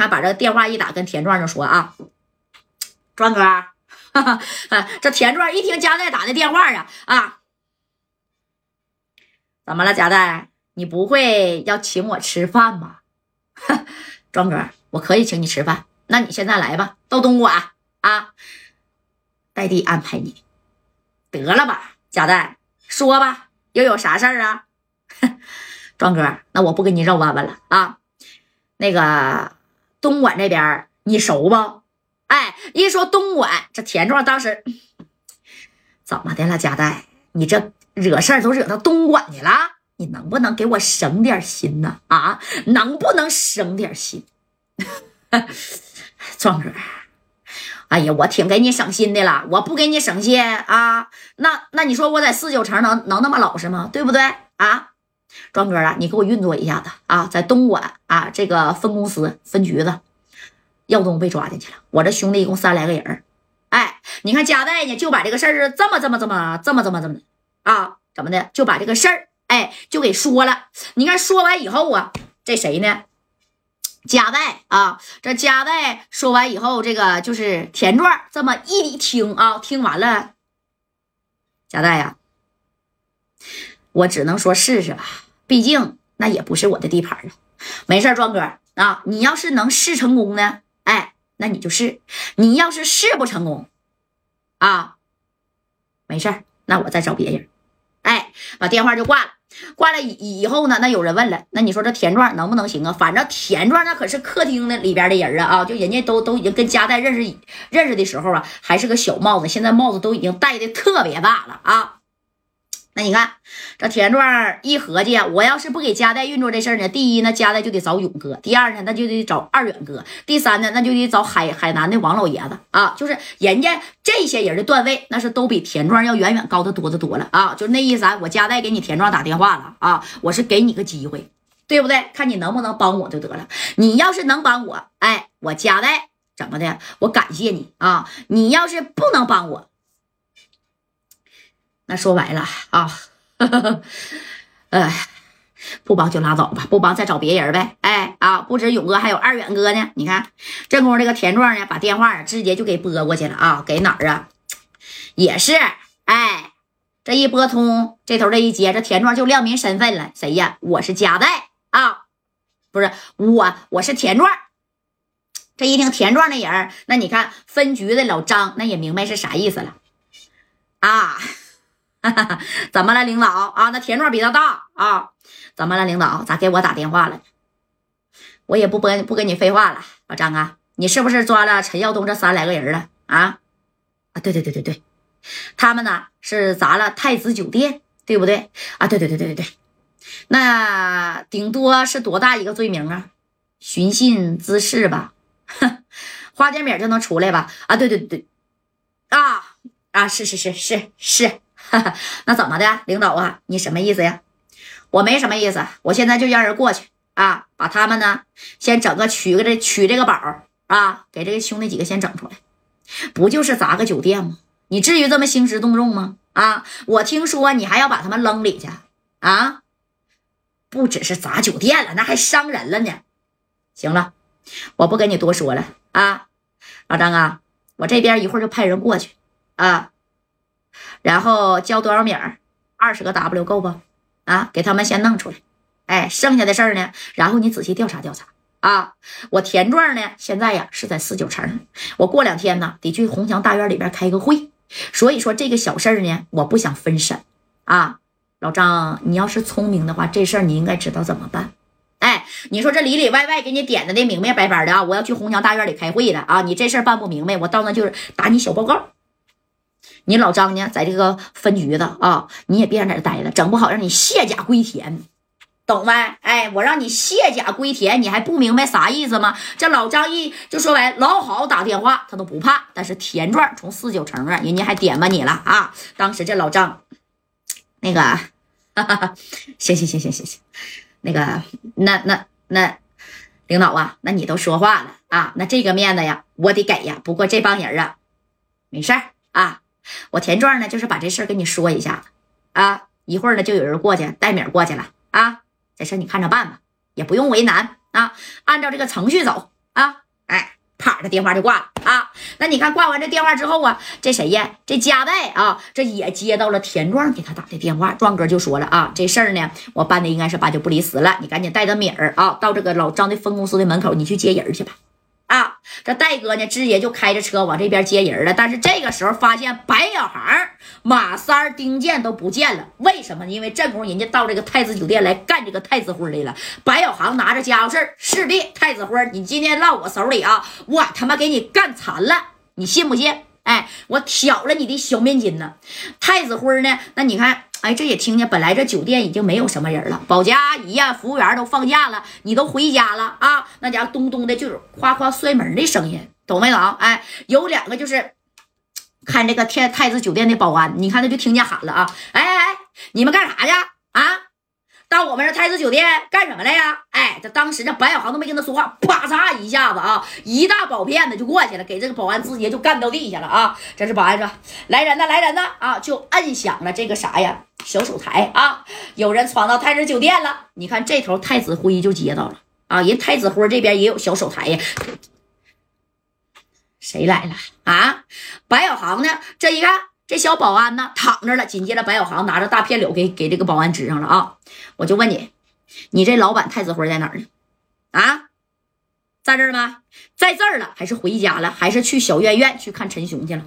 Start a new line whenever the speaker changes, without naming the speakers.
他把这个电话一打，跟田壮就说啊，壮哥，哈哈，这田壮一听加代打的电话呀，啊，怎么了，加代？你不会要请我吃饭吧？庄哥，我可以请你吃饭。那你现在来吧，到东莞啊，代弟安排你。得了吧，贾代，说吧，又有啥事儿啊？庄哥，那我不跟你绕弯弯了啊。那个东莞这边你熟不？哎，一说东莞，这田壮当时 怎么的了？贾代，你这惹事儿都惹到东莞去了，你能不能给我省点心呢？啊，能不能省点心？壮哥，哎呀，我挺给你省心的了，我不给你省心啊？那那你说我在四九城能能那么老实吗？对不对啊？庄哥啊，你给我运作一下子啊，在东莞啊这个分公司分局子，耀东被抓进去了，我这兄弟一共三来个人哎，你看加代呢就把这个事儿这么这么这么这么这么这么啊怎么的就把这个事儿哎就给说了。你看说完以后啊，这谁呢？加代啊，这加代说完以后，这个就是田壮这么一听啊，听完了，加代呀，我只能说试试吧，毕竟那也不是我的地盘啊。没事庄哥啊，你要是能试成功呢，哎，那你就试；你要是试不成功，啊，没事那我再找别人。哎，把电话就挂了。挂了以以后呢？那有人问了，那你说这田壮能不能行啊？反正田壮那可是客厅的里边的人啊啊！就人家都都已经跟家代认识认识的时候啊，还是个小帽子，现在帽子都已经戴的特别大了啊。那你看，这田壮一合计，我要是不给家代运作这事儿呢，第一呢，家代就得找勇哥；第二呢，那就得找二远哥；第三呢，那就得找海海南的王老爷子啊。就是人家这些人的段位，那是都比田壮要远远高的多的多了啊。就那意思啊，我家代给你田壮打电话了啊，我是给你个机会，对不对？看你能不能帮我就得了。你要是能帮我，哎，我家代怎么的？我感谢你啊。你要是不能帮我，那说白了啊，哎，不帮就拉倒吧，不帮再找别人呗。哎啊，不止勇哥，还有二远哥呢。你看，这功夫这个田壮呢，把电话直接就给拨过去了啊，给哪儿啊？也是，哎，这一拨通，这头这一接，这田壮就亮明身份了，谁呀？我是加代啊，不是我，我是田壮。这一听田壮的人，那你看分局的老张，那也明白是啥意思了啊。怎么了，领导啊？那田壮比他大啊？怎么了，领导？咋给我打电话了？我也不跟不跟你废话了，老张啊，你是不是抓了陈耀东这三来个人了啊？啊，对对对对对，他们呢是砸了太子酒店，对不对？啊，对对对对对对，那顶多是多大一个罪名啊？寻衅滋事吧？哼，花点米就能出来吧？啊，对对对，啊啊，是是是是是。那怎么的，领导啊？你什么意思呀？我没什么意思，我现在就让人过去啊，把他们呢先整个取个这取这个宝啊，给这个兄弟几个先整出来。不就是砸个酒店吗？你至于这么兴师动众吗？啊，我听说你还要把他们扔里去啊？不只是砸酒店了，那还伤人了呢。行了，我不跟你多说了啊，老张啊，我这边一会儿就派人过去啊。然后交多少米儿？二十个 W 够不？啊，给他们先弄出来。哎，剩下的事儿呢？然后你仔细调查调查啊。我田壮呢，现在呀是在四九城。我过两天呢得去红墙大院里边开个会。所以说这个小事儿呢，我不想分神啊。老张，你要是聪明的话，这事儿你应该知道怎么办。哎，你说这里里外外给你点的那明明白白的啊，我要去红墙大院里开会了啊。你这事儿办不明白，我到那就是打你小报告。你老张呢，在这个分局的啊，你也别在这待了，整不好让你卸甲归田，懂没？哎，我让你卸甲归田，你还不明白啥意思吗？这老张一就说完，老好打电话他都不怕，但是田壮从四九城啊，人家还点吧你了啊！当时这老张，那个，行行行行行行，那个，那那那，领导啊，那你都说话了啊，那这个面子呀，我得给呀。不过这帮人啊，没事儿啊。我田壮呢，就是把这事儿跟你说一下啊，一会儿呢就有人过去带米过去了啊，这事你看着办吧，也不用为难啊，按照这个程序走啊，哎，啪，这电话就挂了啊。那你看挂完这电话之后啊，这谁呀？这加代啊，这也接到了田壮给他打的电话。壮哥就说了啊，这事儿呢，我办的应该是八九不离十了。你赶紧带着米儿啊，到这个老张的分公司的门口，你去接人去吧。啊，这戴哥呢，直接就开着车往这边接人了。但是这个时候发现白小航、马三、丁健都不见了。为什么呢？因为这功夫人家到这个太子酒店来干这个太子婚来了。白小航拿着家伙事儿，势必太子婚你今天落我手里啊，我他妈给你干残了，你信不信？哎，我挑了你的小面筋呢。太子婚呢？那你看。哎，这也听见，本来这酒店已经没有什么人了，保洁阿姨呀、服务员都放假了，你都回家了啊？那家咚咚的，就是夸夸摔门的声音，懂没懂？哎，有两个就是看这个天太子酒店的保安，你看他就听见喊了啊！哎哎哎，你们干啥去啊？到我们这太子酒店干什么来呀？哎，这当时这白小航都没跟他说话，啪嚓一下子啊，一大宝片子就过去了，给这个保安直接就干到地下了啊！这是保安说：“来人呐，来人呐！”啊，就摁响了这个啥呀，小手台啊，有人闯到太子酒店了。你看这头太子辉就接到了啊，人太子辉这边也有小手台呀。谁来了啊？白小航呢？这一看。这小保安呢躺着了，紧接着白小航拿着大片柳给给这个保安支上了啊！我就问你，你这老板太子辉在哪儿呢？啊，在这儿吗？在这儿了，还是回家了？还是去小院院去看陈雄去了？